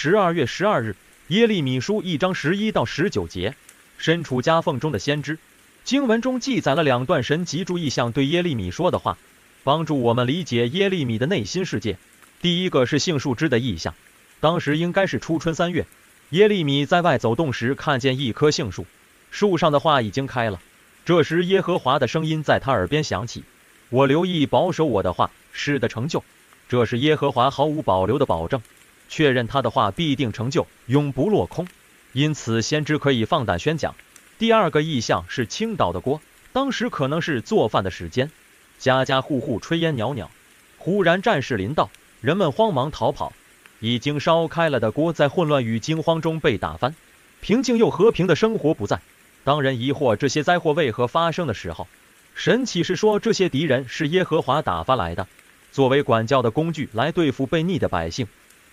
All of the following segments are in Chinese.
十二月十二日，耶利米书一章十一到十九节，身处夹缝中的先知。经文中记载了两段神借着异象对耶利米说的话，帮助我们理解耶利米的内心世界。第一个是杏树枝的意象，当时应该是初春三月，耶利米在外走动时看见一棵杏树，树上的花已经开了。这时耶和华的声音在他耳边响起：“我留意保守我的话，是的成就。”这是耶和华毫无保留的保证，确认他的话必定成就，永不落空。因此先知可以放胆宣讲。第二个意象是倾倒的锅，当时可能是做饭的时间，家家户户炊烟袅袅。忽然战事临到，人们慌忙逃跑，已经烧开了的锅在混乱与惊慌中被打翻，平静又和平的生活不在。当人疑惑这些灾祸为何发生的时候，神启示说这些敌人是耶和华打发来的，作为管教的工具来对付悖逆的百姓。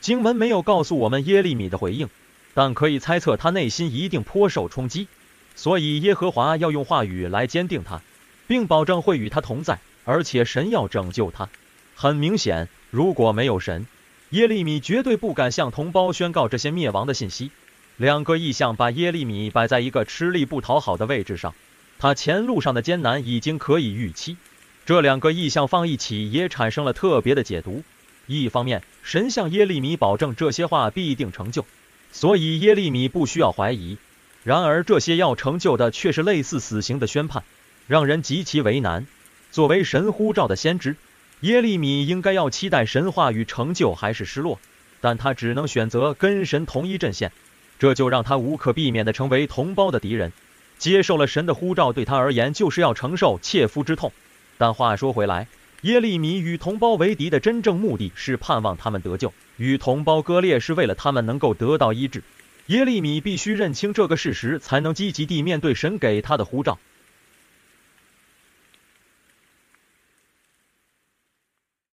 经文没有告诉我们耶利米的回应，但可以猜测他内心一定颇受冲击。所以耶和华要用话语来坚定他，并保证会与他同在，而且神要拯救他。很明显，如果没有神，耶利米绝对不敢向同胞宣告这些灭亡的信息。两个意象把耶利米摆在一个吃力不讨好的位置上，他前路上的艰难已经可以预期。这两个意象放一起，也产生了特别的解读。一方面，神向耶利米保证这些话必定成就，所以耶利米不需要怀疑。然而，这些要成就的却是类似死刑的宣判，让人极其为难。作为神呼召的先知，耶利米应该要期待神话与成就，还是失落？但他只能选择跟神同一阵线，这就让他无可避免地成为同胞的敌人。接受了神的呼召，对他而言就是要承受切肤之痛。但话说回来，耶利米与同胞为敌的真正目的是盼望他们得救，与同胞割裂是为了他们能够得到医治。耶利米必须认清这个事实，才能积极地面对神给他的呼召。